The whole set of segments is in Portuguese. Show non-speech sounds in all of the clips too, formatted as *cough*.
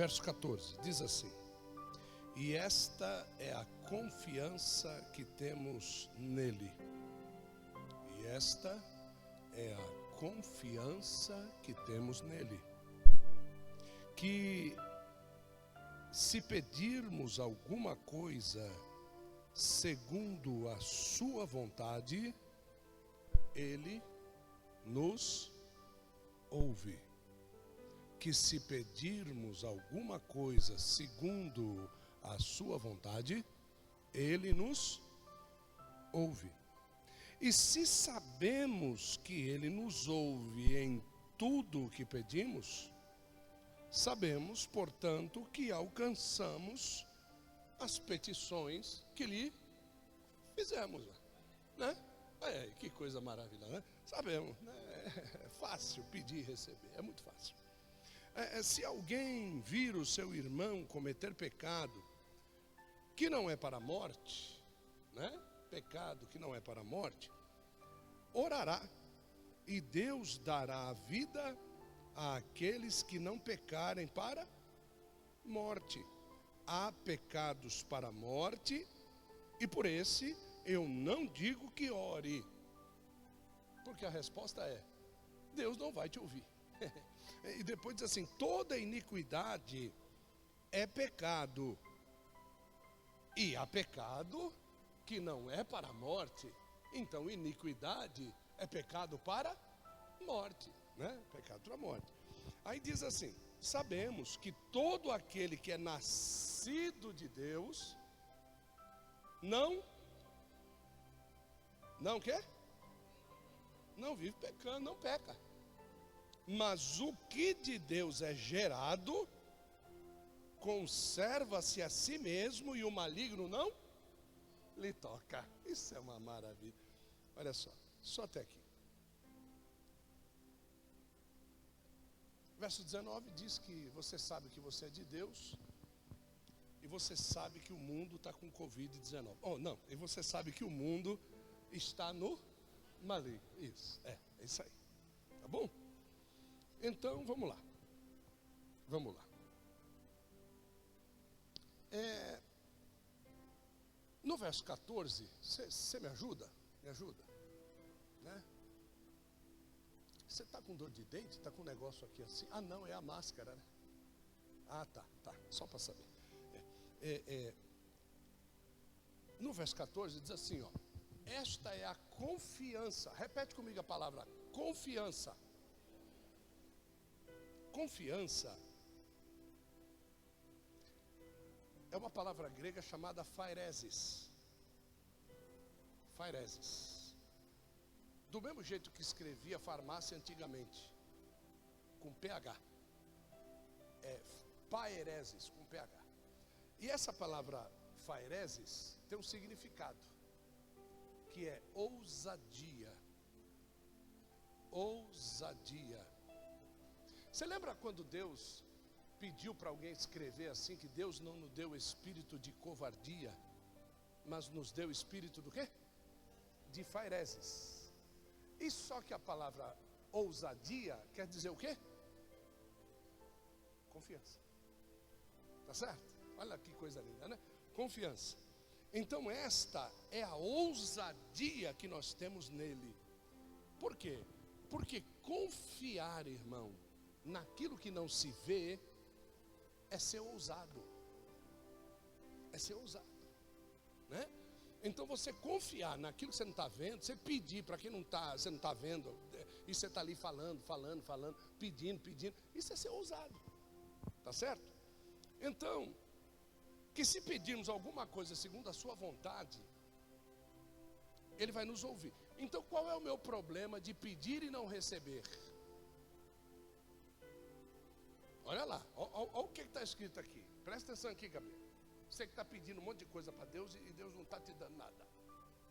verso 14, diz assim: E esta é a confiança que temos nele. E esta é a confiança que temos nele. Que se pedirmos alguma coisa segundo a sua vontade, ele nos ouve. Que se pedirmos alguma coisa segundo a sua vontade, ele nos ouve. E se sabemos que ele nos ouve em tudo o que pedimos, sabemos, portanto, que alcançamos as petições que lhe fizemos, né? É, que coisa maravilhosa, né? Sabemos, né? *laughs* é fácil pedir e receber, é muito fácil. É, é, se alguém vir o seu irmão cometer pecado que não é para a morte, né? Pecado que não é para a morte, orará e Deus dará a vida àqueles que não pecarem para morte. Há pecados para a morte e por esse eu não digo que ore, porque a resposta é: Deus não vai te ouvir. *laughs* e depois diz assim: toda iniquidade é pecado, e há pecado que não é para a morte, então iniquidade é pecado para morte, né? Pecado para morte. Aí diz assim: sabemos que todo aquele que é nascido de Deus não não quer? Não vive pecando, não peca. Mas o que de Deus é gerado, conserva-se a si mesmo e o maligno não lhe toca. Isso é uma maravilha. Olha só, só até aqui. Verso 19 diz que você sabe que você é de Deus e você sabe que o mundo está com Covid-19. Oh, não, e você sabe que o mundo está no maligno. Isso, é, é isso aí. Tá bom? Então, vamos lá. Vamos lá. É, no verso 14, você me ajuda? Me ajuda? Né? Você está com dor de dente? Está com um negócio aqui assim? Ah, não, é a máscara, né? Ah, tá, tá, só para saber. É, é, é, no verso 14 diz assim, ó. Esta é a confiança. Repete comigo a palavra confiança. Confiança é uma palavra grega chamada phaeresis. Phaeresis. Do mesmo jeito que escrevia farmácia antigamente, com PH. É phaeresis, com PH. E essa palavra phaeresis tem um significado que é ousadia. Ousadia. Você lembra quando Deus pediu para alguém escrever assim que Deus não nos deu espírito de covardia, mas nos deu espírito do quê? De faireses. E só que a palavra ousadia quer dizer o quê? Confiança. Tá certo? Olha que coisa linda, né? Confiança. Então, esta é a ousadia que nós temos nele. Por quê? Porque confiar, irmão, naquilo que não se vê, é ser ousado. É ser ousado. Né? Então você confiar naquilo que você não está vendo, você pedir para quem não está, você não está vendo, e você está ali falando, falando, falando, pedindo, pedindo, isso é ser ousado. Tá certo? Então, que se pedirmos alguma coisa segundo a sua vontade, Ele vai nos ouvir. Então qual é o meu problema de pedir e não receber? Olha lá, olha, o que está escrito aqui. Presta atenção aqui, Gabriel. Você que está pedindo um monte de coisa para Deus e Deus não está te dando nada.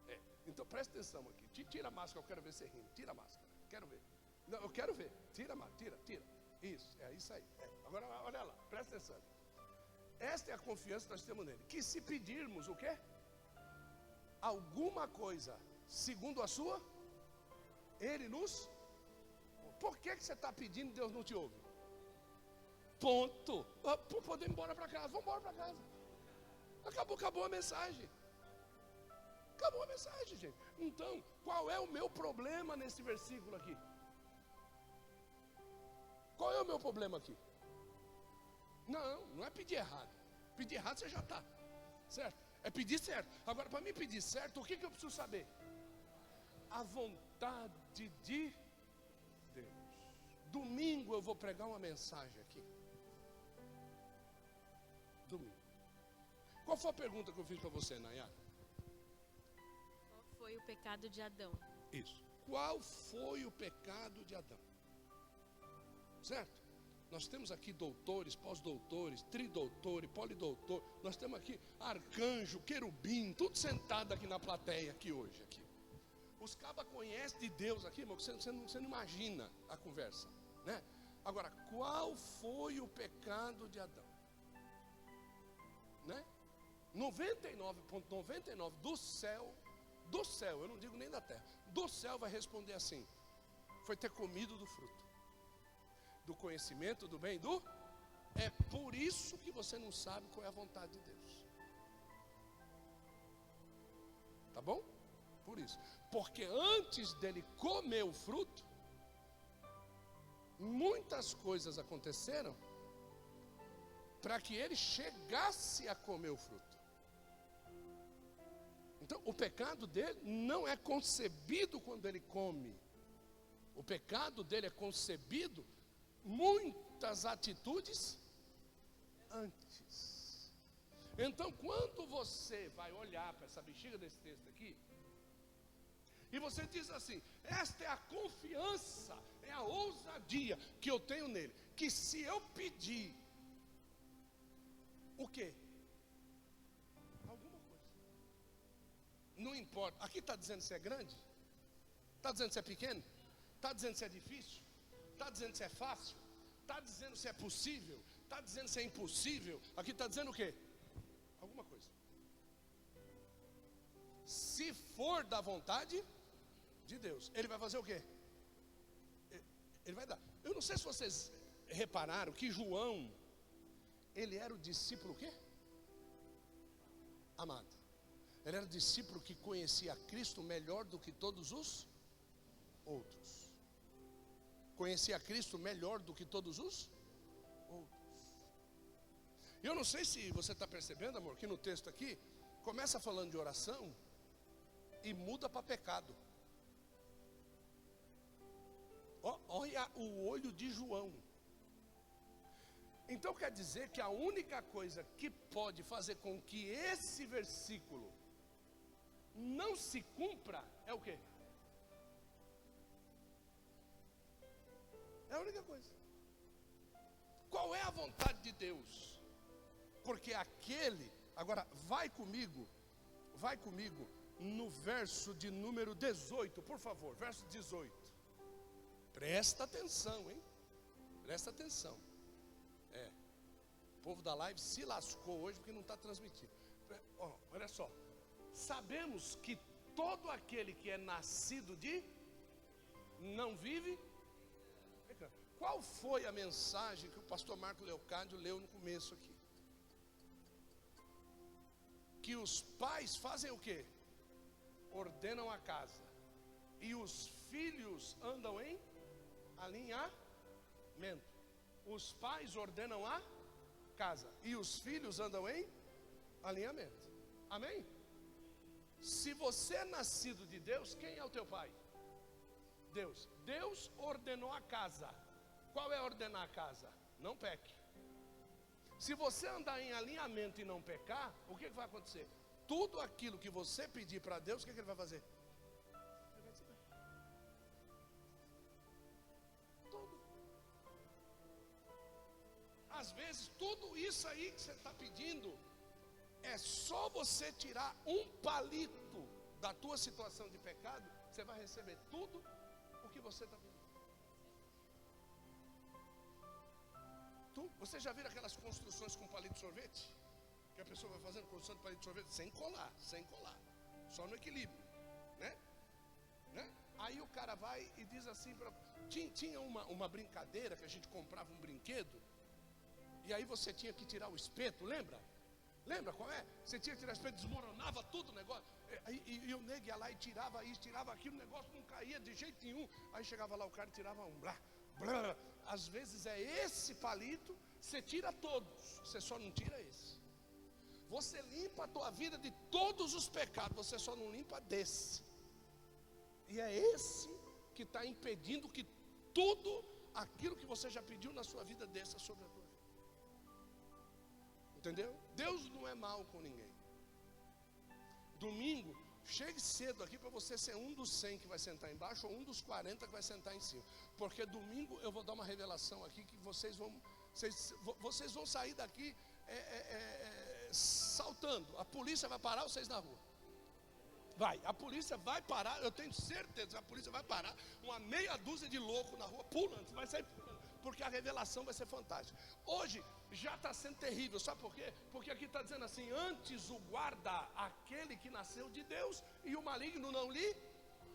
É. Então presta atenção aqui. Tira a máscara, eu quero ver você rindo. Tira a máscara, quero ver. Não, eu quero ver. Tira a máscara, tira, tira. Isso, é isso aí. É. Agora olha lá, presta atenção. Esta é a confiança que nós temos nele. Que se pedirmos o quê? Alguma coisa, segundo a sua, ele nos. Por que, que você está pedindo e Deus não te ouve? Ponto. Ah, Podemos ir embora para casa. Vamos embora para casa. Acabou, acabou a mensagem. Acabou a mensagem, gente. Então, qual é o meu problema nesse versículo aqui? Qual é o meu problema aqui? Não, não é pedir errado. Pedir errado você já está. Certo? É pedir certo. Agora, para mim pedir certo, o que, que eu preciso saber? A vontade de Deus. Domingo eu vou pregar uma mensagem aqui. Qual foi a pergunta que eu fiz para você, Nayara? Qual foi o pecado de Adão? Isso. Qual foi o pecado de Adão? Certo? Nós temos aqui doutores, pós-doutores, tridoutores, polidoutor. Nós temos aqui arcanjo, querubim, tudo sentado aqui na plateia aqui hoje. Aqui. Os cabas conhecem de Deus aqui, irmão, você, você, não, você não imagina a conversa. Né? Agora, qual foi o pecado de Adão? Né? 99,99 ,99 do céu, do céu, eu não digo nem da terra, do céu vai responder assim: foi ter comido do fruto, do conhecimento do bem do. É por isso que você não sabe qual é a vontade de Deus. Tá bom? Por isso. Porque antes dele comer o fruto, muitas coisas aconteceram para que ele chegasse a comer o fruto. Então, o pecado dele não é concebido quando ele come. O pecado dele é concebido muitas atitudes antes. Então, quando você vai olhar para essa bexiga desse texto aqui, e você diz assim: esta é a confiança, é a ousadia que eu tenho nele, que se eu pedir o quê? Não importa. Aqui está dizendo se é grande? Está dizendo se é pequeno? Está dizendo se é difícil? Está dizendo se é fácil? Está dizendo se é possível? Está dizendo se é impossível? Aqui está dizendo o quê? Alguma coisa. Se for da vontade de Deus, ele vai fazer o quê? Ele vai dar. Eu não sei se vocês repararam que João ele era o discípulo o quê? Amado. Ele era discípulo que conhecia Cristo melhor do que todos os outros. Conhecia Cristo melhor do que todos os outros. Eu não sei se você está percebendo, amor, que no texto aqui começa falando de oração e muda para pecado. Olha o olho de João. Então quer dizer que a única coisa que pode fazer com que esse versículo não se cumpra é o quê? É a única coisa. Qual é a vontade de Deus? Porque aquele, agora vai comigo, vai comigo no verso de número 18, por favor, verso 18. Presta atenção, hein? Presta atenção. É. O povo da live se lascou hoje porque não está transmitindo. Olha só. Sabemos que todo aquele que é nascido de não vive. Qual foi a mensagem que o pastor Marco Leocádio leu no começo aqui? Que os pais fazem o quê? Ordenam a casa. E os filhos andam em alinhamento os pais ordenam a casa e os filhos andam em alinhamento. Amém? Se você é nascido de Deus, quem é o teu pai? Deus. Deus ordenou a casa. Qual é ordenar a casa? Não peque. Se você andar em alinhamento e não pecar, o que, que vai acontecer? Tudo aquilo que você pedir para Deus, o que, que ele vai fazer? às vezes, tudo isso aí que você está pedindo, é só você tirar um palito da tua situação de pecado, você vai receber tudo o que você está pedindo. Tu, você já viu aquelas construções com palito de sorvete? Que a pessoa vai fazendo construção de palito de sorvete sem colar, sem colar, só no equilíbrio, né? né? Aí o cara vai e diz assim: pra, tinha, tinha uma, uma brincadeira que a gente comprava um brinquedo e aí você tinha que tirar o espeto, lembra? Lembra qual é? Você tinha que tirar o espeto, desmoronava tudo o negócio. E, e, e o nego ia lá e tirava isso, tirava aquilo, o negócio não caía de jeito nenhum. Aí chegava lá o cara e tirava um. Blá, blá. Às vezes é esse palito, você tira todos, você só não tira esse. Você limpa a tua vida de todos os pecados, você só não limpa desse. E é esse que está impedindo que tudo aquilo que você já pediu na sua vida desça sobre a tua vida. Entendeu? Deus não é mal com ninguém. Domingo, chegue cedo aqui para você ser um dos 100 que vai sentar embaixo ou um dos 40 que vai sentar em cima. Porque domingo eu vou dar uma revelação aqui que vocês vão, vocês, vocês vão sair daqui é, é, é, saltando. A polícia vai parar vocês na rua. Vai, a polícia vai parar, eu tenho certeza, a polícia vai parar uma meia dúzia de louco na rua, pulando, vai sair pulando, porque a revelação vai ser fantástica. Hoje já está sendo terrível, sabe por quê? Porque aqui está dizendo assim: antes o guarda aquele que nasceu de Deus e o maligno não lhe.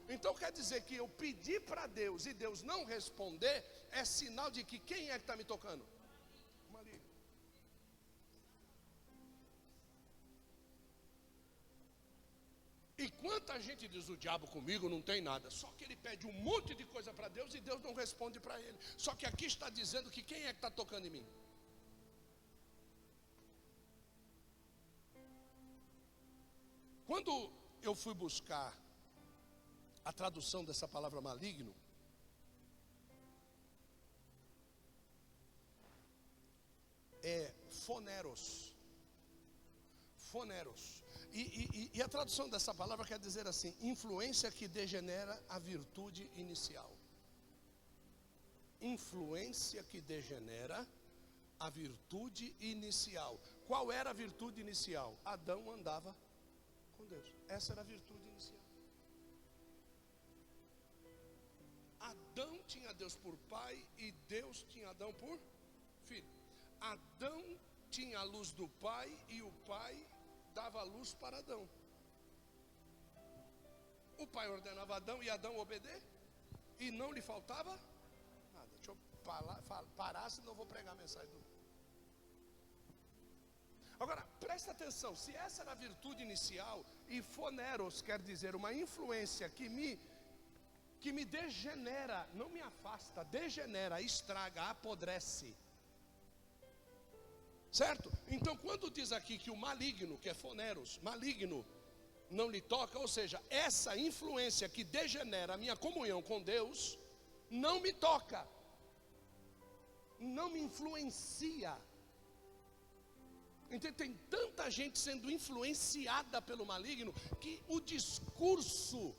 Então quer dizer que eu pedir para Deus e Deus não responder, é sinal de que quem é que está me tocando? E quanta gente diz o diabo comigo não tem nada, só que ele pede um monte de coisa para Deus e Deus não responde para ele. Só que aqui está dizendo que quem é que está tocando em mim? Quando eu fui buscar a tradução dessa palavra maligno, é foneros. Foneros. E, e, e, a tradução dessa palavra quer dizer assim: influência que degenera a virtude inicial. Influência que degenera a virtude inicial. Qual era a virtude inicial? Adão andava com Deus. Essa era a virtude inicial. Adão tinha Deus por pai e Deus tinha Adão por filho. Adão tinha a luz do pai e o pai dava luz para Adão. O pai ordenava Adão e Adão obedecer, e não lhe faltava nada. Deixa eu parar, parar senão eu vou pregar a mensagem do. Agora, presta atenção: se essa era a virtude inicial, e foneros quer dizer uma influência que me que me degenera, não me afasta, degenera, estraga, apodrece. Certo? Então, quando diz aqui que o maligno, que é foneros, maligno, não lhe toca, ou seja, essa influência que degenera a minha comunhão com Deus, não me toca, não me influencia. Então, tem tanta gente sendo influenciada pelo maligno que o discurso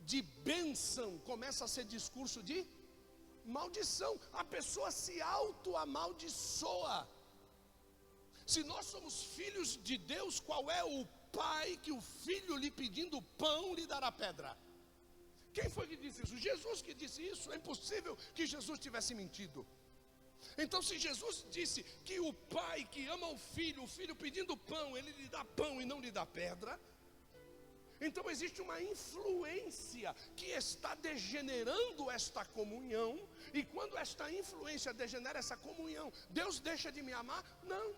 de bênção começa a ser discurso de maldição. A pessoa se auto-amaldiçoa. Se nós somos filhos de Deus, qual é o pai que o filho lhe pedindo pão lhe dará pedra? Quem foi que disse isso? Jesus que disse isso. É impossível que Jesus tivesse mentido. Então, se Jesus disse que o pai que ama o filho, o filho pedindo pão, ele lhe dá pão e não lhe dá pedra. Então existe uma influência que está degenerando esta comunhão, e quando esta influência degenera essa comunhão, Deus deixa de me amar? Não.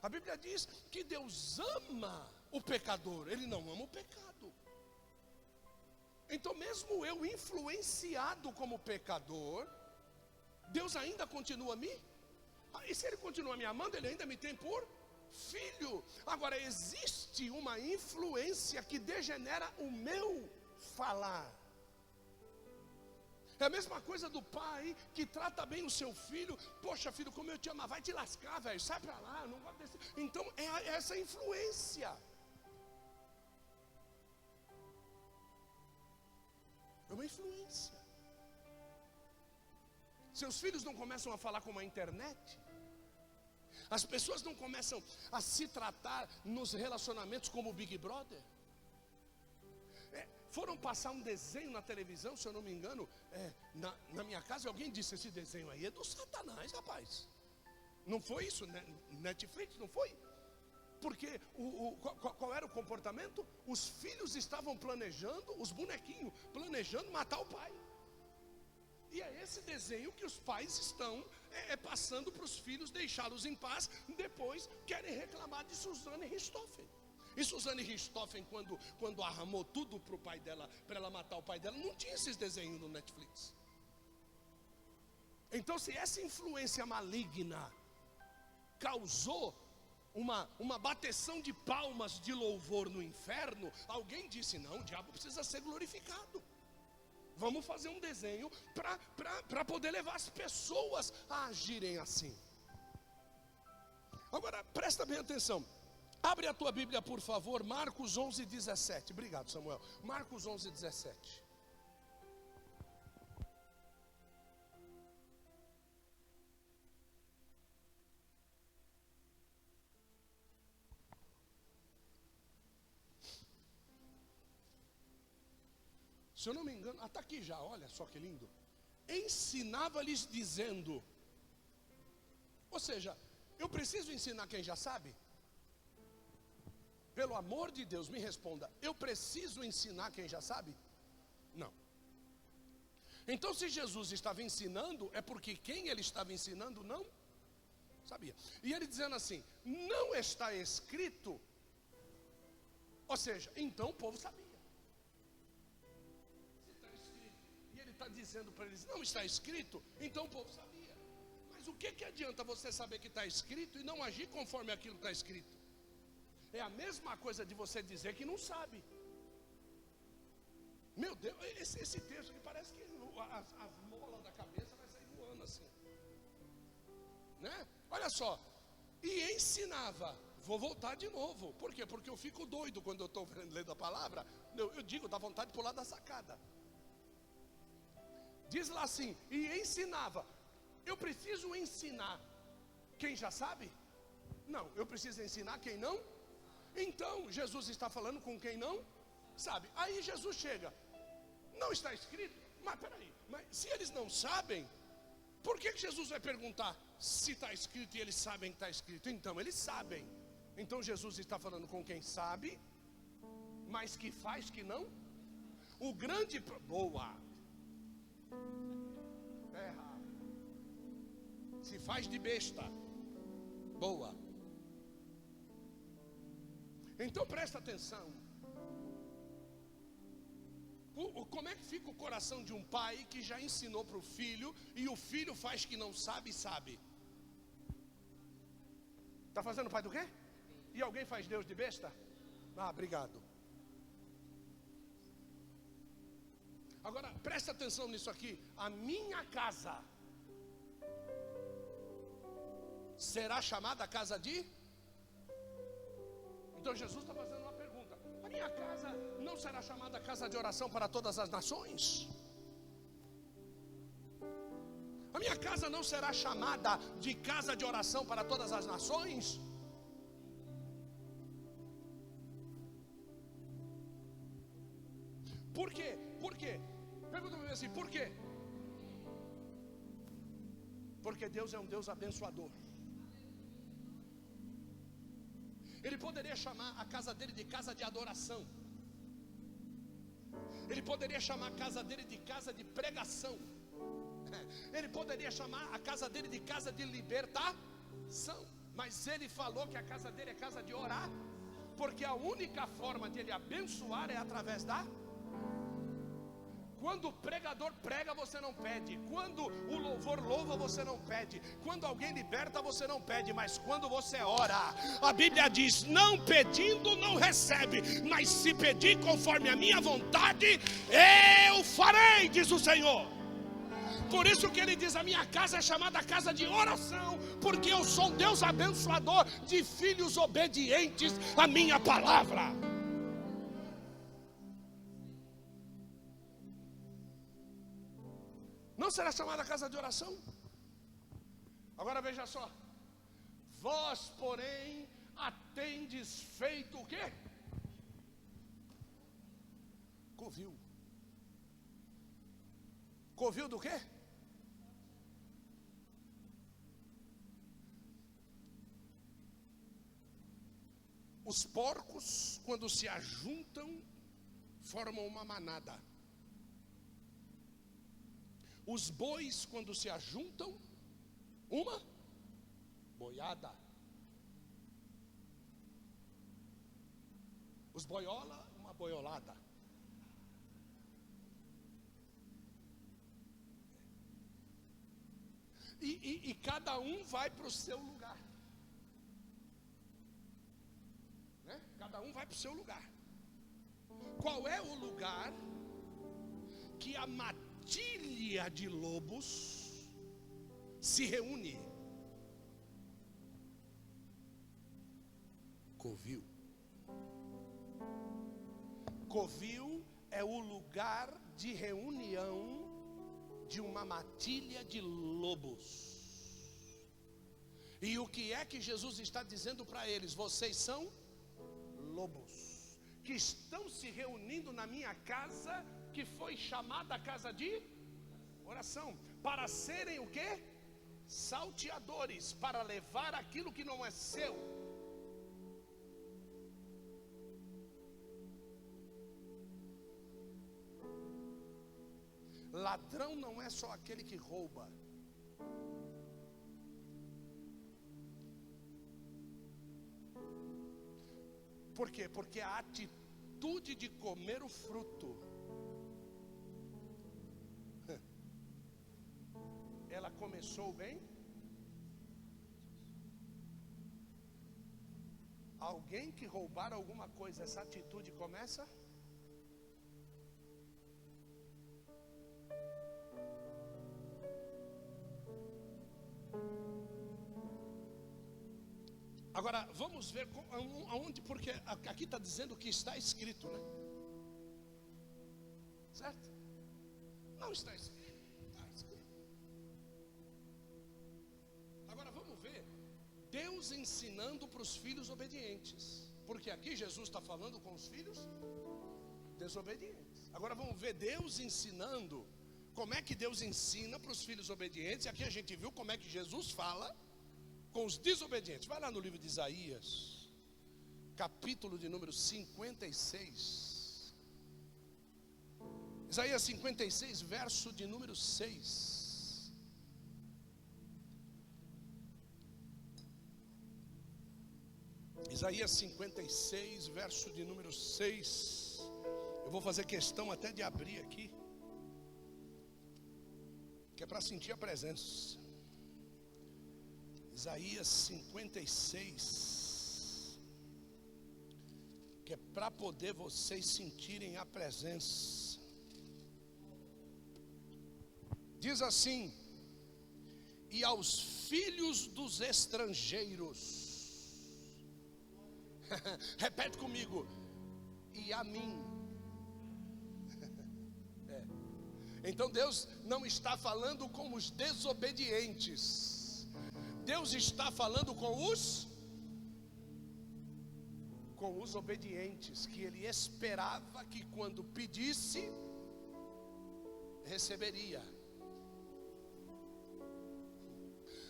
A Bíblia diz que Deus ama o pecador, Ele não ama o pecado. Então, mesmo eu influenciado como pecador, Deus ainda continua a mim? Ah, e se Ele continua me amando, Ele ainda me tem por filho. Agora, existe uma influência que degenera o meu falar. É a mesma coisa do pai que trata bem o seu filho. Poxa, filho, como eu te amo, vai te lascar, velho. Sai para lá, não gosto desse. Então é essa influência. É uma influência. Seus filhos não começam a falar como a internet. As pessoas não começam a se tratar nos relacionamentos como o Big Brother. Foram passar um desenho na televisão, se eu não me engano, é, na, na, minha casa, alguém disse: Esse desenho aí é do Satanás, rapaz. Não foi isso? Né? Netflix, não foi? Porque o, o qual, qual, era o comportamento? Os filhos estavam planejando, os bonequinhos, planejando matar o pai. E é esse desenho que os pais estão é, é passando para os filhos, deixá-los em paz. Depois querem reclamar de Suzane Richthofen. E Suzane Richthofen, quando, quando arramou tudo para o pai dela, para ela matar o pai dela, não tinha esses desenhos no Netflix. Então, se essa influência maligna causou uma, uma bateção de palmas de louvor no inferno, alguém disse: não, o diabo precisa ser glorificado. Vamos fazer um desenho para poder levar as pessoas a agirem assim. Agora, presta bem atenção. Abre a tua Bíblia, por favor, Marcos 11, 17. Obrigado, Samuel. Marcos 11, 17. Se eu não me engano, até ah, aqui já, olha só que lindo. Ensinava-lhes dizendo, ou seja, eu preciso ensinar quem já sabe? Pelo amor de Deus, me responda, eu preciso ensinar quem já sabe? Não. Então, se Jesus estava ensinando, é porque quem ele estava ensinando não sabia. E ele dizendo assim: não está escrito, ou seja, então o povo sabia. Está dizendo para eles, não está escrito, então o povo sabia. Mas o que, que adianta você saber que está escrito e não agir conforme aquilo está escrito? É a mesma coisa de você dizer que não sabe. Meu Deus, esse, esse texto que parece que as, as molas da cabeça vai sair voando assim. Né? Olha só, e ensinava. Vou voltar de novo. Por quê? Porque eu fico doido quando eu estou *laughs* lendo a palavra. Eu, eu digo, dá vontade de pular da sacada. Diz lá assim, e ensinava. Eu preciso ensinar quem já sabe? Não, eu preciso ensinar quem não? Então, Jesus está falando com quem não sabe. Aí Jesus chega, não está escrito, mas peraí, mas se eles não sabem, por que, que Jesus vai perguntar se está escrito e eles sabem que está escrito? Então, eles sabem. Então, Jesus está falando com quem sabe, mas que faz que não? O grande. Boa, Terra. Se faz de besta. Boa. Então presta atenção. como é que fica o coração de um pai que já ensinou para o filho e o filho faz que não sabe, sabe? Está fazendo pai do quê? E alguém faz Deus de besta? Ah, obrigado. Agora, presta atenção nisso aqui. A minha casa será chamada casa de. Então Jesus está fazendo uma pergunta: A minha casa não será chamada casa de oração para todas as nações? A minha casa não será chamada de casa de oração para todas as nações? Por por quê? Porque Deus é um Deus abençoador. Ele poderia chamar a casa dele de casa de adoração. Ele poderia chamar a casa dele de casa de pregação. *laughs* Ele poderia chamar a casa dele de casa de libertação. Mas ele falou que a casa dele é casa de orar. Porque a única forma de ele abençoar é através da quando o pregador prega, você não pede. Quando o louvor louva, você não pede. Quando alguém liberta, você não pede. Mas quando você ora, a Bíblia diz: Não pedindo, não recebe. Mas se pedir conforme a minha vontade, eu farei, diz o Senhor. Por isso que ele diz: A minha casa é chamada casa de oração, porque eu sou Deus abençoador de filhos obedientes à minha palavra. Será chamada casa de oração? Agora veja só. Vós, porém, atendes feito o quê? Covil. Covil do quê? Os porcos, quando se ajuntam, formam uma manada. Os bois, quando se ajuntam, uma boiada. Os boiola, uma boiolada. E, e, e cada um vai para o seu lugar. Né? Cada um vai para o seu lugar. Qual é o lugar que a matilha de lobos se reúne? Covil. Covil é o lugar de reunião de uma matilha de lobos. E o que é que Jesus está dizendo para eles? Vocês são lobos que estão se reunindo na minha casa, que foi chamada casa de oração, para serem o que? Salteadores, para levar aquilo que não é seu. Ladrão não é só aquele que rouba. Por quê? Porque a atitude de comer o fruto, começou bem? Alguém que roubar alguma coisa, essa atitude começa? Agora, vamos ver aonde, porque aqui está dizendo que está escrito, né? Certo? Não está escrito. Deus ensinando para os filhos obedientes. Porque aqui Jesus está falando com os filhos desobedientes. Agora vamos ver Deus ensinando. Como é que Deus ensina para os filhos obedientes? Aqui a gente viu como é que Jesus fala com os desobedientes. Vai lá no livro de Isaías, capítulo de número 56. Isaías 56, verso de número 6. Isaías 56, verso de número 6. Eu vou fazer questão até de abrir aqui, que é para sentir a presença. Isaías 56, que é para poder vocês sentirem a presença. Diz assim: E aos filhos dos estrangeiros, *laughs* repete comigo, e a mim. *laughs* É. Então Deus não está falando com os desobedientes. Deus está falando com os com os obedientes, que ele esperava que quando pedisse receberia.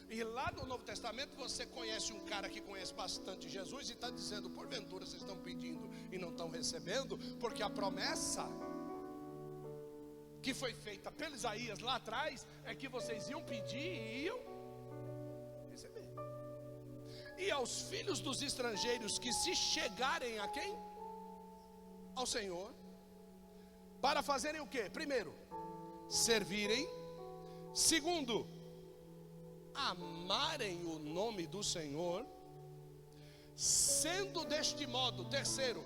E lá no Novo Testamento você conhece um cara que conhece bastante Jesus e está dizendo: porventura vocês estão pedindo e não estão recebendo, porque a promessa que foi feita pelo Isaías lá atrás é que vocês iam pedir e iam e aos filhos dos estrangeiros que se chegarem a quem? Ao Senhor, para fazerem o que? Primeiro, servirem. Segundo, amarem o nome do Senhor. Sendo deste modo, terceiro,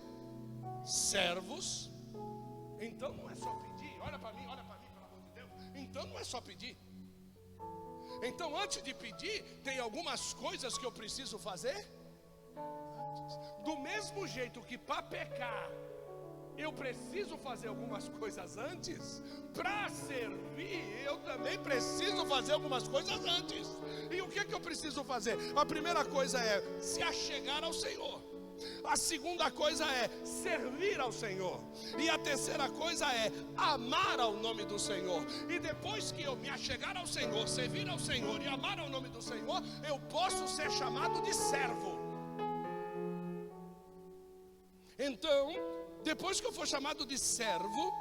servos. Então não é só pedir, olha para mim, olha para mim, pelo amor de Deus. Então não é só pedir. Então, antes de pedir, tem algumas coisas que eu preciso fazer. Do mesmo jeito que para pecar, eu preciso fazer algumas coisas antes, para servir, eu também preciso fazer algumas coisas antes. E o que, que eu preciso fazer? A primeira coisa é se achegar ao Senhor. A segunda coisa é servir ao Senhor. E a terceira coisa é amar ao nome do Senhor. E depois que eu me achegar ao Senhor, servir ao Senhor e amar ao nome do Senhor, eu posso ser chamado de servo. Então, depois que eu for chamado de servo,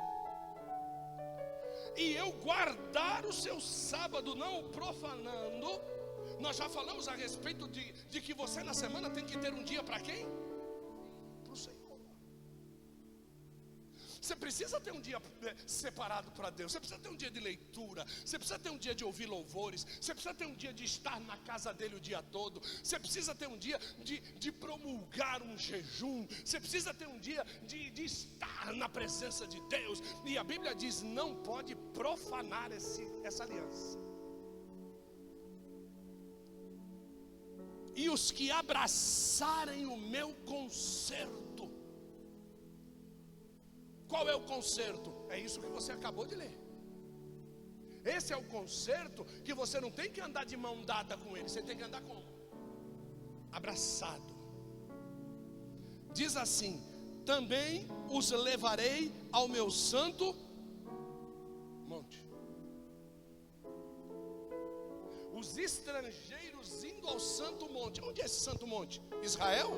e eu guardar o seu sábado, não o profanando, Nós já falamos a respeito de, de que você na semana tem que ter um dia para quem? Você precisa ter um dia eh, separado para Deus. Você precisa ter um dia de leitura. Você precisa ter um dia de ouvir louvores. Você precisa ter um dia de estar na casa dele o dia todo. Você precisa ter um dia de, de promulgar um jejum. Você precisa ter um dia de, de estar na presença de Deus. E a Bíblia diz: não pode profanar esse, essa aliança. E os que abraçarem o meu conserto qual é o conserto? É isso que você acabou de ler. Esse é o conserto que você não tem que andar de mão dada com ele, você tem que andar como? Abraçado. Diz assim: também os levarei ao meu santo monte. Os estrangeiros indo ao santo monte. Onde é esse santo monte? Israel?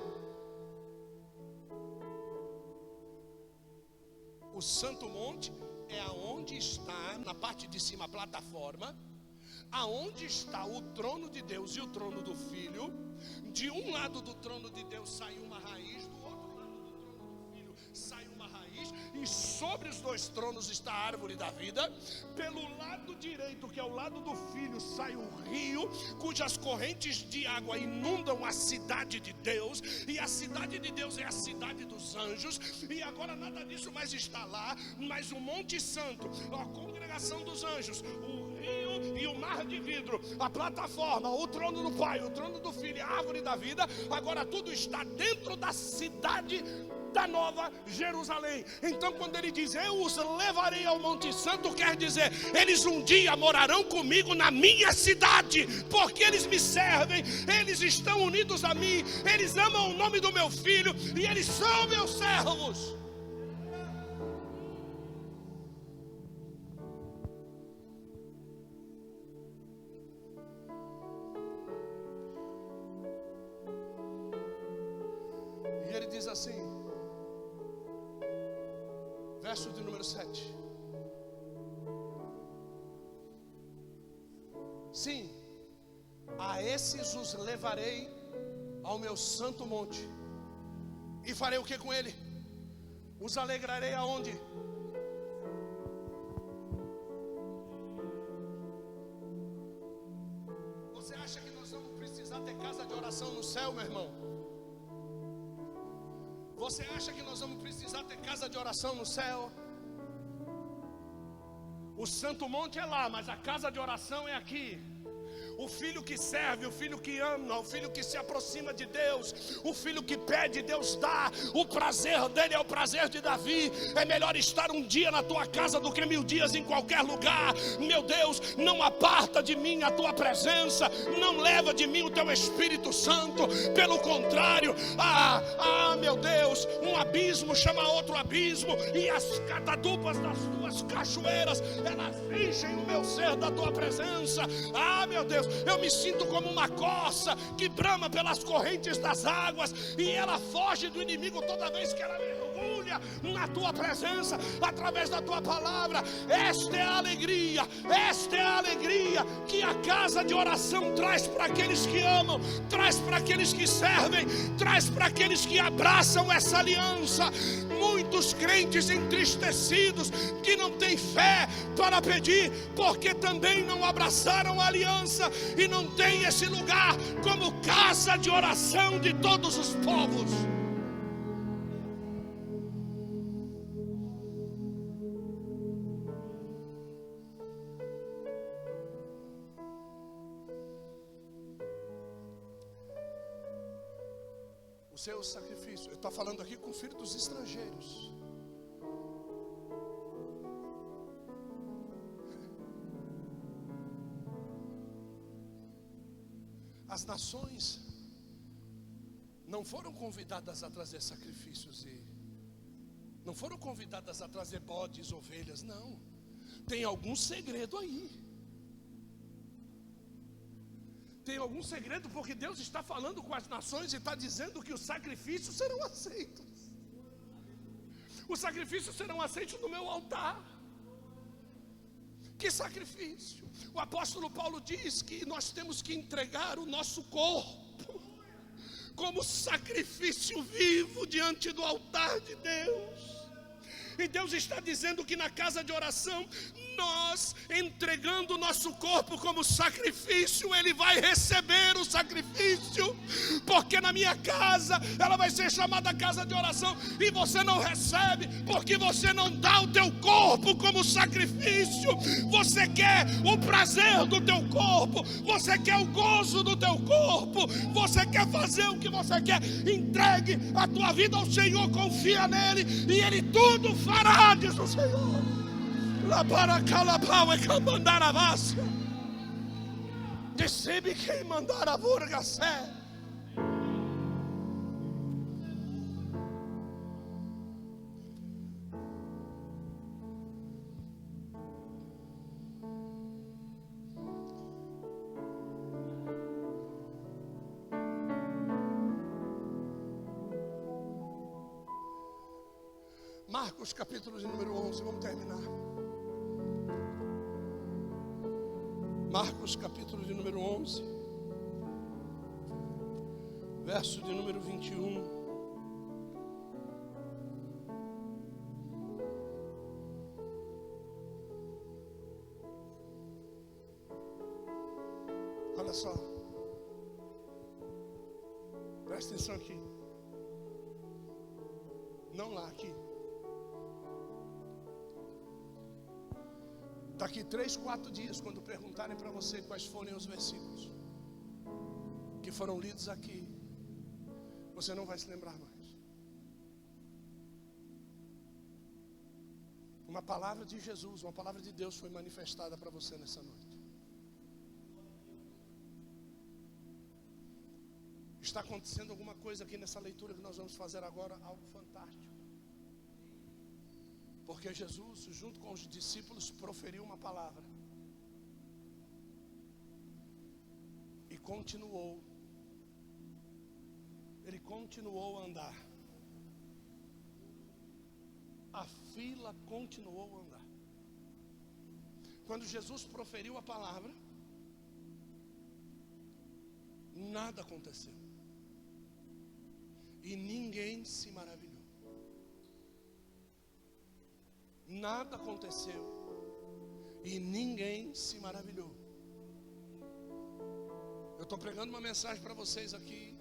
O Santo Monte é aonde está, na parte de cima, a plataforma, aonde está o trono de Deus e o trono do Filho. De um lado do trono de Deus sai uma raiz, e sobre os dois tronos está a árvore da vida. Pelo lado direito, que é o lado do Filho, sai o rio, cujas correntes de água inundam a cidade de Deus, e a cidade de Deus é a cidade dos anjos, e agora nada disso mais está lá, mas o Monte Santo, a congregação dos anjos, o rio e o mar de vidro, a plataforma, o trono do Pai, o trono do Filho, a árvore da vida, agora tudo está dentro da cidade da nova Jerusalém. Então, quando ele diz eu os levarei ao Monte Santo, quer dizer, eles um dia morarão comigo na minha cidade, porque eles me servem, eles estão unidos a mim, eles amam o nome do meu filho e eles são meus servos. Ao meu santo monte, e farei o que com ele? Os alegrarei aonde? Você acha que nós vamos precisar ter casa de oração no céu, meu irmão? Você acha que nós vamos precisar ter casa de oração no céu? O Santo Monte é lá, mas a casa de oração é aqui. O filho que serve, o filho que ama, o filho que se aproxima de Deus, o filho que pede, Deus dá. O prazer dele é o prazer de Davi. É melhor estar um dia na tua casa do que mil dias em qualquer lugar. Meu Deus, não aparta de mim a tua presença, não leva de mim o teu Espírito Santo. Pelo contrário, ah, ah, meu Deus, um abismo chama outro abismo, e as catadupas das tuas cachoeiras, elas enchem o meu ser da tua presença. Ah, meu Deus, eu me sinto como uma corça que brama pelas correntes das águas e ela foge do inimigo toda vez que ela mergulha na tua presença, através da tua palavra. Esta é a alegria, esta é a alegria que a casa de oração traz para aqueles que amam, traz para aqueles que servem, traz para aqueles que abraçam essa aliança. Muitos crentes entristecidos que não têm fé para pedir, porque também não abraçaram a aliança e não têm esse lugar como casa de oração de todos os povos. Seu sacrifício, eu estou falando aqui com o filho dos estrangeiros. As nações não foram convidadas a trazer sacrifícios e não foram convidadas a trazer bodes, ovelhas, não. Tem algum segredo aí. Tem algum segredo porque Deus está falando com as nações e está dizendo que os sacrifícios serão aceitos. Os sacrifícios serão aceitos no meu altar. Que sacrifício! O apóstolo Paulo diz que nós temos que entregar o nosso corpo como sacrifício vivo diante do altar de Deus. E Deus está dizendo que na casa de oração nós entregando o nosso corpo como sacrifício, Ele vai receber o sacrifício, porque na minha casa ela vai ser chamada casa de oração, e você não recebe, porque você não dá o teu corpo como sacrifício, você quer o prazer do teu corpo, você quer o gozo do teu corpo, você quer fazer o que você quer, entregue a tua vida ao Senhor, confia nele, e Ele tudo fará, diz o Senhor. La paracalapau e camandaravasca. Decebe quem mandar a burgacé. Marcos capítulo de número 11, vamos terminar. Marcos capítulo de número 11, verso de número 21. Olha só, presta atenção aqui, não lá, aqui. Daqui três, quatro dias, quando perguntarem para você quais forem os versículos que foram lidos aqui, você não vai se lembrar mais. Uma palavra de Jesus, uma palavra de Deus foi manifestada para você nessa noite. Está acontecendo alguma coisa aqui nessa leitura que nós vamos fazer agora, algo fantástico. Porque Jesus, junto com os discípulos, proferiu uma palavra. E continuou. Ele continuou a andar. A fila continuou a andar. Quando Jesus proferiu a palavra, nada aconteceu. E ninguém se maravilhou. Nada aconteceu e ninguém se maravilhou. Eu estou pregando uma mensagem para vocês aqui.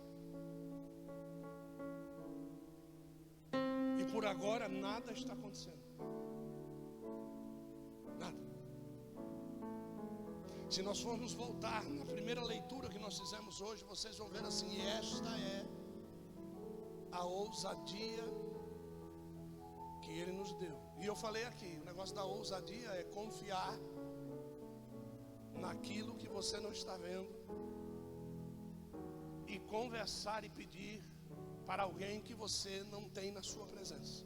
E por agora nada está acontecendo. Nada. Se nós formos voltar na primeira leitura que nós fizemos hoje, vocês vão ver assim: esta é a ousadia que Ele nos deu. E eu falei aqui: o negócio da ousadia é confiar naquilo que você não está vendo e conversar e pedir para alguém que você não tem na sua presença.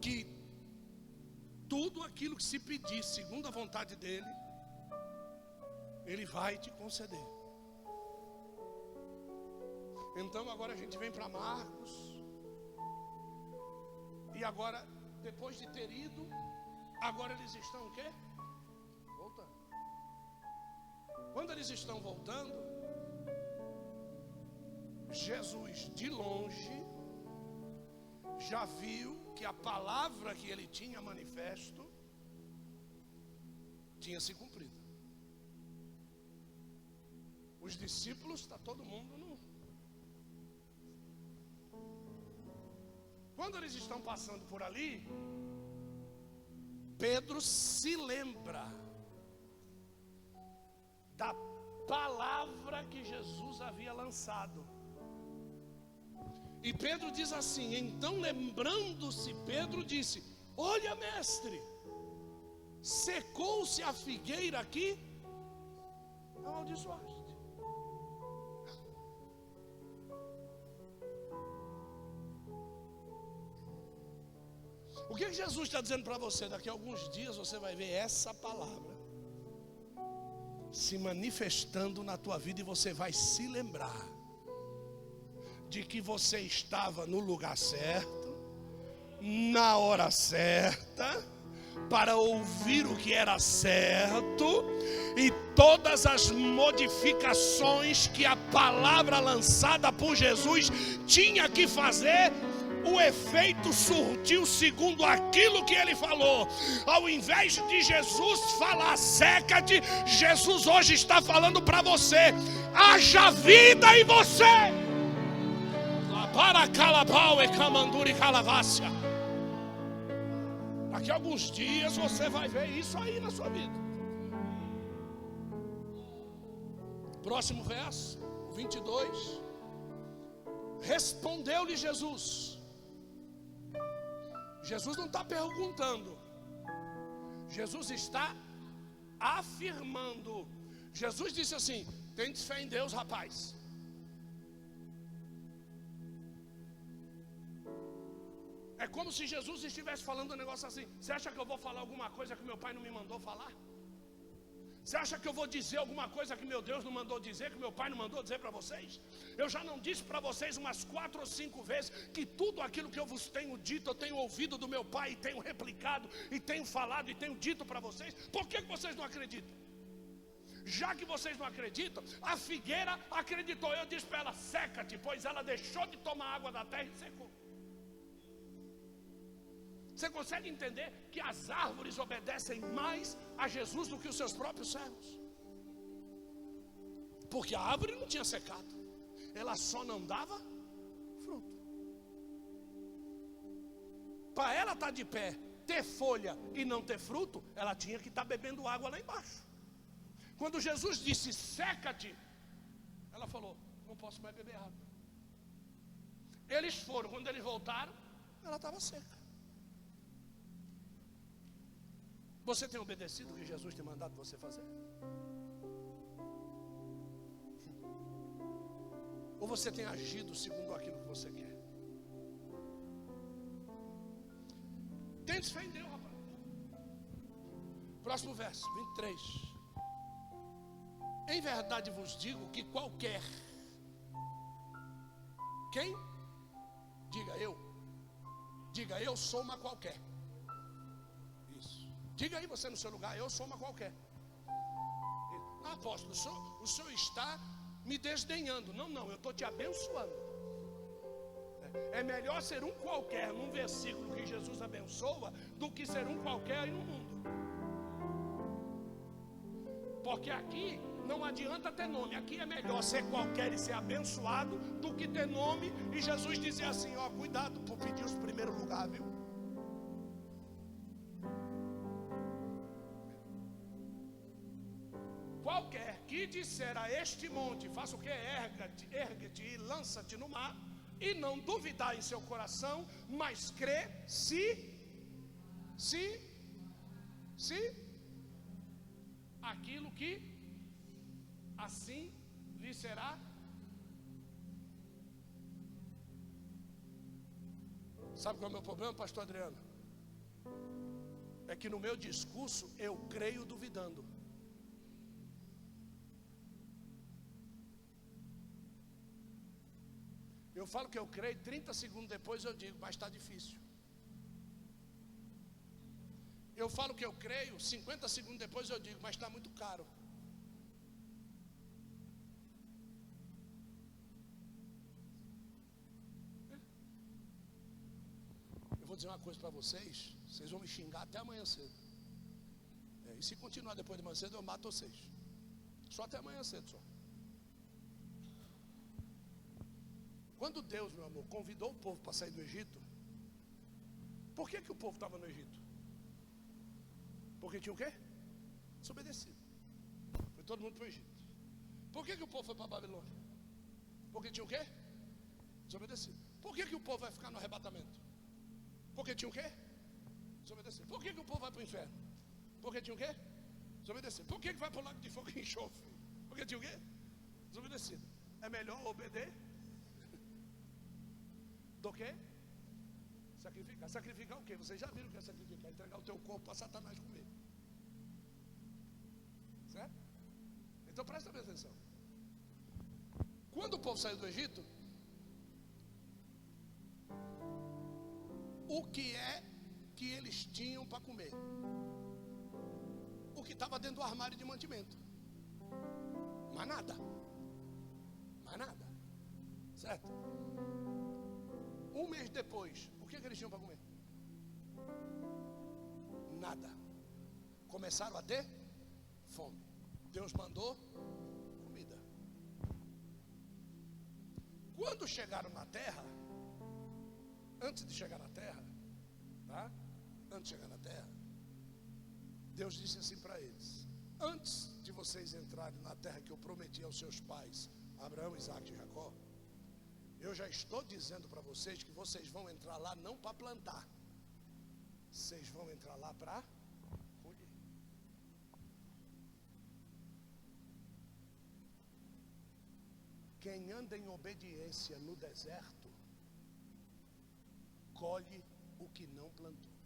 Que tudo aquilo que se pedir segundo a vontade dele, ele vai te conceder. Então agora a gente vem para Marcos e agora, depois de ter ido, agora eles estão o quê? Voltando. Quando eles estão voltando, Jesus de longe já viu que a palavra que ele tinha manifesto tinha se cumprido. Os discípulos, está todo mundo no, Quando eles estão passando por ali, Pedro se lembra da palavra que Jesus havia lançado. E Pedro diz assim: então lembrando-se, Pedro disse: Olha, mestre, secou-se a figueira aqui, amaldiçoaste. O que Jesus está dizendo para você? Daqui a alguns dias você vai ver essa palavra se manifestando na tua vida e você vai se lembrar de que você estava no lugar certo, na hora certa, para ouvir o que era certo e todas as modificações que a palavra lançada por Jesus tinha que fazer o efeito surtiu segundo aquilo que ele falou. Ao invés de Jesus falar seca-te, Jesus hoje está falando para você: haja vida em você. Para calabau e camanduri calavácia. Daqui a alguns dias você vai ver isso aí na sua vida. Próximo verso, 22. Respondeu-lhe Jesus: Jesus não está perguntando, Jesus está afirmando. Jesus disse assim: tem fé em Deus, rapaz. É como se Jesus estivesse falando um negócio assim: você acha que eu vou falar alguma coisa que meu pai não me mandou falar? Você acha que eu vou dizer alguma coisa que meu Deus não mandou dizer, que meu pai não mandou dizer para vocês? Eu já não disse para vocês umas quatro ou cinco vezes que tudo aquilo que eu vos tenho dito, eu tenho ouvido do meu pai e tenho replicado e tenho falado e tenho dito para vocês. Por que, vocês não acreditam? Já que vocês não acreditam, a figueira acreditou. Eu disse para ela: seca-te, pois ela deixou de tomar água da terra e secou. Você consegue entender que as árvores obedecem mais a Jesus do que os seus próprios servos? Porque a árvore não tinha secado, ela só não dava fruto. Para ela estar tá de pé, ter folha e não ter fruto, ela tinha que estar tá bebendo água lá embaixo. Quando Jesus disse seca-te, ela falou: não posso mais beber água. Eles foram, quando eles voltaram, ela estava seca. Você tem obedecido o que Jesus tem mandado você fazer? Ou você tem agido segundo aquilo que você quer? Tente fé em Deus, rapaz. Próximo verso, 23. Em verdade vos digo que qualquer. Quem? Diga eu. Diga eu sou uma qualquer. Diga aí você no seu lugar, eu sou uma qualquer. Apóstolo, o senhor, o senhor está me desdenhando. Não, não, eu estou te abençoando. É, é melhor ser um qualquer num versículo que Jesus abençoa do que ser um qualquer aí no mundo. Porque aqui não adianta ter nome, aqui é melhor ser qualquer e ser abençoado do que ter nome e Jesus dizer assim: ó, cuidado por pedir os primeiros lugar, viu? Disser a este monte, faça o que? Erga-te, erga-te e lança-te no mar, e não duvidar em seu coração, mas crê se, se, se, aquilo que assim lhe será. Sabe qual é o meu problema, pastor Adriano? É que no meu discurso eu creio duvidando. Eu falo que eu creio, 30 segundos depois eu digo, mas está difícil. Eu falo que eu creio, 50 segundos depois eu digo, mas está muito caro. Eu vou dizer uma coisa para vocês, vocês vão me xingar até amanhã cedo. É, e se continuar depois de amanhã cedo, eu mato vocês. Só até amanhã cedo só. Quando Deus, meu amor, convidou o povo para sair do Egito, por que, que o povo estava no Egito? Porque tinha o quê? Desobedecido. Foi todo mundo para o Egito. Por que, que o povo foi para a Babilônia? Porque tinha o quê? Desobedecido. Por que, que o povo vai ficar no arrebatamento? Porque tinha o quê? Desobedecido. Por que, que o povo vai para o inferno? Porque tinha o quê? Desobedecido. Por que, que vai para o lago de fogo e enxofre? Porque tinha o quê? Desobedecido. É melhor obedecer do que? Sacrificar. Sacrificar o quê? Vocês já viram o que é sacrificar? Entregar o teu corpo para Satanás comer. Certo? Então presta bem atenção. Quando o povo saiu do Egito, o que é que eles tinham para comer. O que estava dentro do armário de mantimento. Mas nada. Mas nada. Certo? Um mês depois, o que, que eles tinham para comer? Nada. Começaram a ter fome. Deus mandou comida. Quando chegaram na terra, antes de chegar na terra, tá? Antes de chegar na terra, Deus disse assim para eles: Antes de vocês entrarem na terra que eu prometi aos seus pais, Abraão, Isaac e Jacó, eu já estou dizendo para vocês que vocês vão entrar lá não para plantar, vocês vão entrar lá para colher. Quem anda em obediência no deserto, colhe o que não plantou.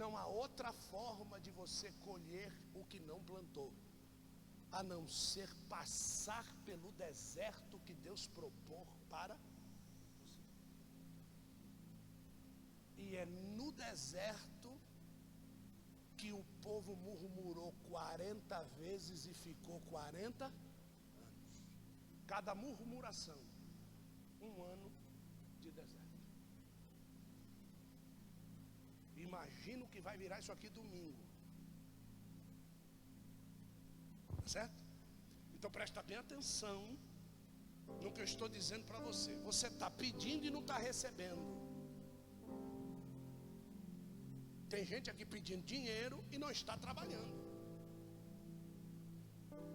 Não há outra forma de você colher o que não plantou, a não ser passar pelo deserto que Deus propor para você. E é no deserto que o povo murmurou 40 vezes e ficou 40 anos. Cada murmuração, um ano de deserto. Imagina o que vai virar isso aqui domingo. Certo? Então presta bem atenção no que eu estou dizendo para você. Você está pedindo e não está recebendo. Tem gente aqui pedindo dinheiro e não está trabalhando.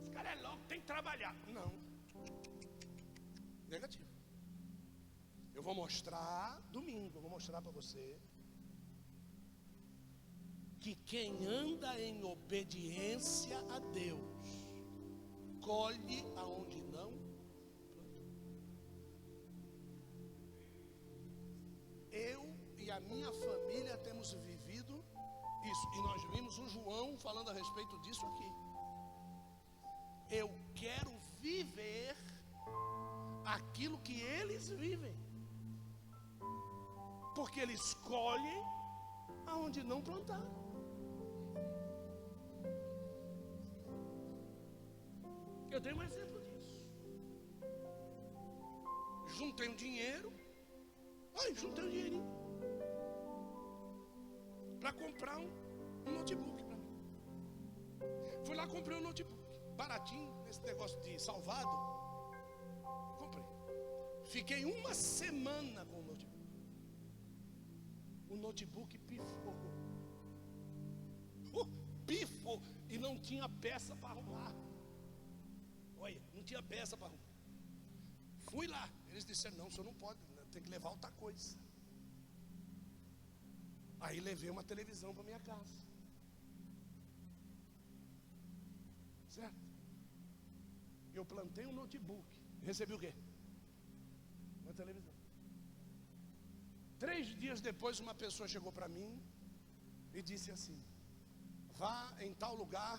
Esse cara é louco, tem que trabalhar. Não. Negativo. Eu vou mostrar domingo, eu vou mostrar para você que quem anda em obediência a Deus colhe aonde não Eu e a minha família temos vivido isso. E nós vimos o João falando a respeito disso aqui. Eu quero viver aquilo que eles vivem. Porque eles colhem aonde não plantaram. Eu dei um exemplo disso. Juntei um dinheiro. Ai, juntei um dinheirinho. Para comprar um, um notebook para mim. Fui lá, comprei um notebook. Baratinho, nesse negócio de salvado. Comprei. Fiquei uma semana com o notebook. O notebook pifou. Uh, pifou. E não tinha peça para arrumar. Tinha peça para arrumar. Fui lá. Eles disseram: não, o senhor não pode, tem que levar outra coisa. Aí levei uma televisão para minha casa. Certo? Eu plantei um notebook. Recebi o quê? Uma televisão. Três dias depois, uma pessoa chegou para mim e disse assim: Vá em tal lugar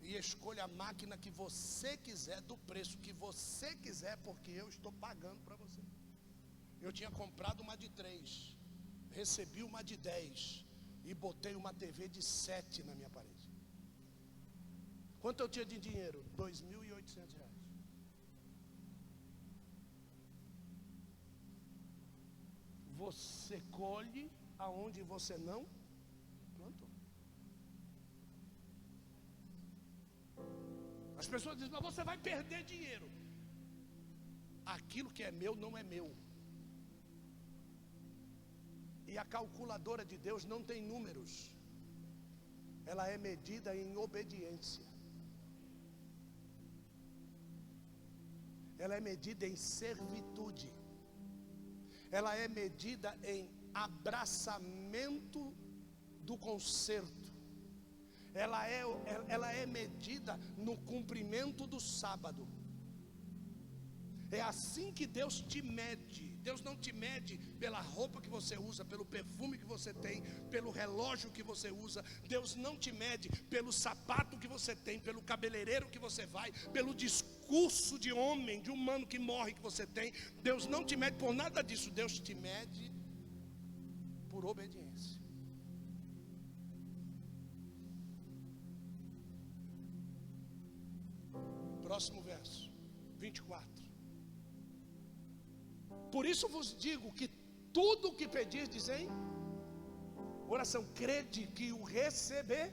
e escolha a máquina que você quiser, do preço que você quiser, porque eu estou pagando para você. Eu tinha comprado uma de três, recebi uma de dez e botei uma TV de sete na minha parede. Quanto eu tinha de dinheiro? Dois mil e oitocentos reais. Você colhe aonde você não As pessoas dizem, mas você vai perder dinheiro. Aquilo que é meu não é meu. E a calculadora de Deus não tem números. Ela é medida em obediência. Ela é medida em servitude. Ela é medida em abraçamento do conserto. Ela é, ela é medida no cumprimento do sábado. É assim que Deus te mede. Deus não te mede pela roupa que você usa, pelo perfume que você tem, pelo relógio que você usa. Deus não te mede pelo sapato que você tem, pelo cabeleireiro que você vai, pelo discurso de homem, de humano que morre que você tem, Deus não te mede por nada disso, Deus te mede por obediência. Próximo verso, 24. Por isso vos digo que tudo o que pedir, dizem, oração, crede que o receber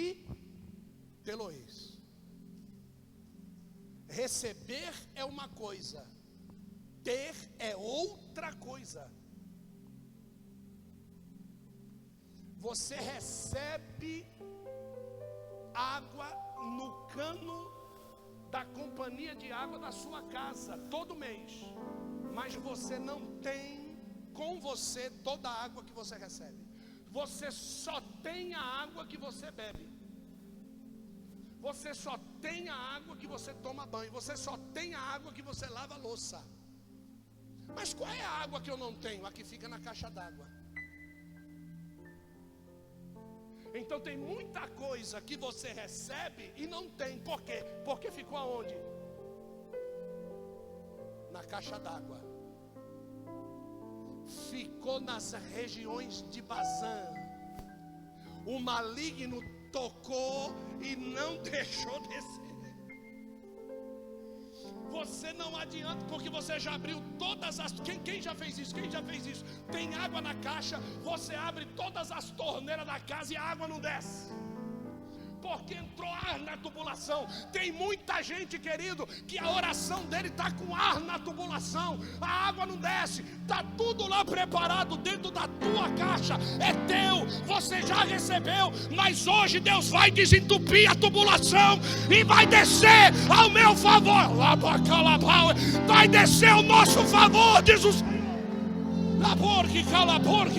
e tê-lo-eis. Receber é uma coisa, ter é outra coisa. Você recebe água no cano da companhia de água da sua casa todo mês, mas você não tem com você toda a água que você recebe. Você só tem a água que você bebe. Você só tem a água que você toma banho. Você só tem a água que você lava louça. Mas qual é a água que eu não tenho? A que fica na caixa d'água. Então tem muita coisa que você recebe e não tem. Por quê? Porque ficou aonde? Na caixa d'água. Ficou nas regiões de Bazã. O maligno tocou e não *laughs* deixou descer. Você não adianta, porque você já abriu todas as. Quem, quem já fez isso? Quem já fez isso? Tem água na caixa, você abre todas as torneiras da casa e a água não desce porque entrou ar na tubulação. Tem muita gente, querido, que a oração dele está com ar na tubulação. A água não desce, está tudo lá preparado dentro da tua caixa. É teu, você já recebeu, mas hoje Deus vai desentupir a tubulação e vai descer ao meu favor. Vai descer ao nosso favor, diz o Senhor. Labor que calabor que.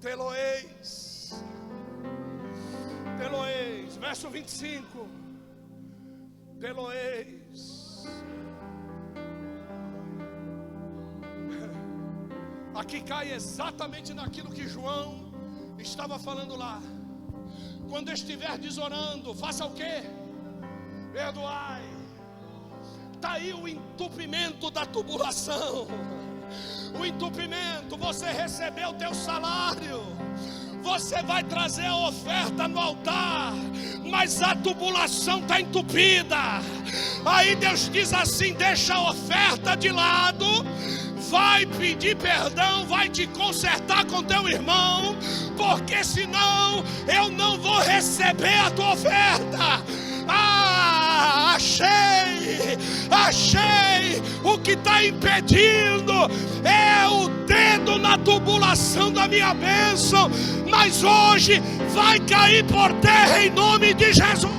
Teloeis. Teloeis. Verso 25. Teloeis. *laughs* Aqui cai exatamente naquilo que João estava falando lá. Quando estiver desorando, faça o quê? Perdoai. Está aí o entupimento da tubulação. O entupimento, você recebeu o teu salário. Você vai trazer a oferta no altar, mas a tubulação está entupida. Aí Deus diz assim: deixa a oferta de lado vai pedir perdão, vai te consertar com teu irmão, porque senão eu não vou receber a tua oferta. Ah, achei, achei. O que está impedindo é o dedo na tubulação da minha bênção, mas hoje vai cair por terra em nome de Jesus.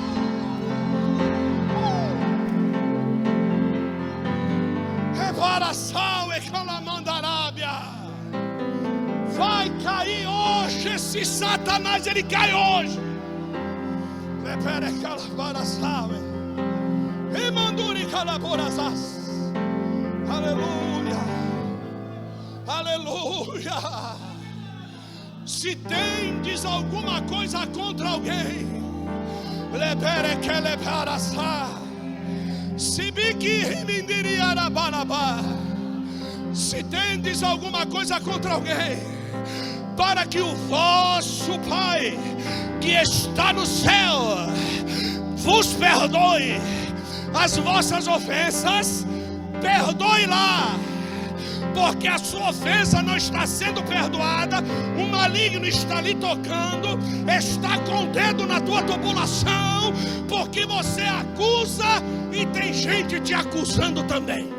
Reparação e calamandarábia. Vai cair hoje esse Satanás, ele cai hoje. Lepere calabaraçaue. E manduri calaborazas. Aleluia. Aleluia. Se tendes alguma coisa contra alguém, lepere que leparaçá. Se se tendes alguma coisa contra alguém, para que o vosso Pai que está no céu vos perdoe as vossas ofensas, perdoe lá porque a sua ofensa não está sendo perdoada, o maligno está ali tocando, está com o dedo na tua tubulação, porque você acusa e tem gente te acusando também.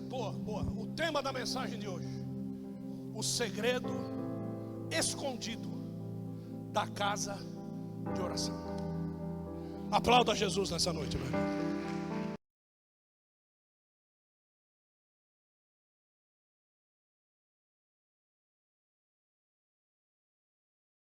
Boa, boa. O tema da mensagem de hoje. O segredo escondido da casa de oração. Aplauda Jesus nessa noite, meu irmão.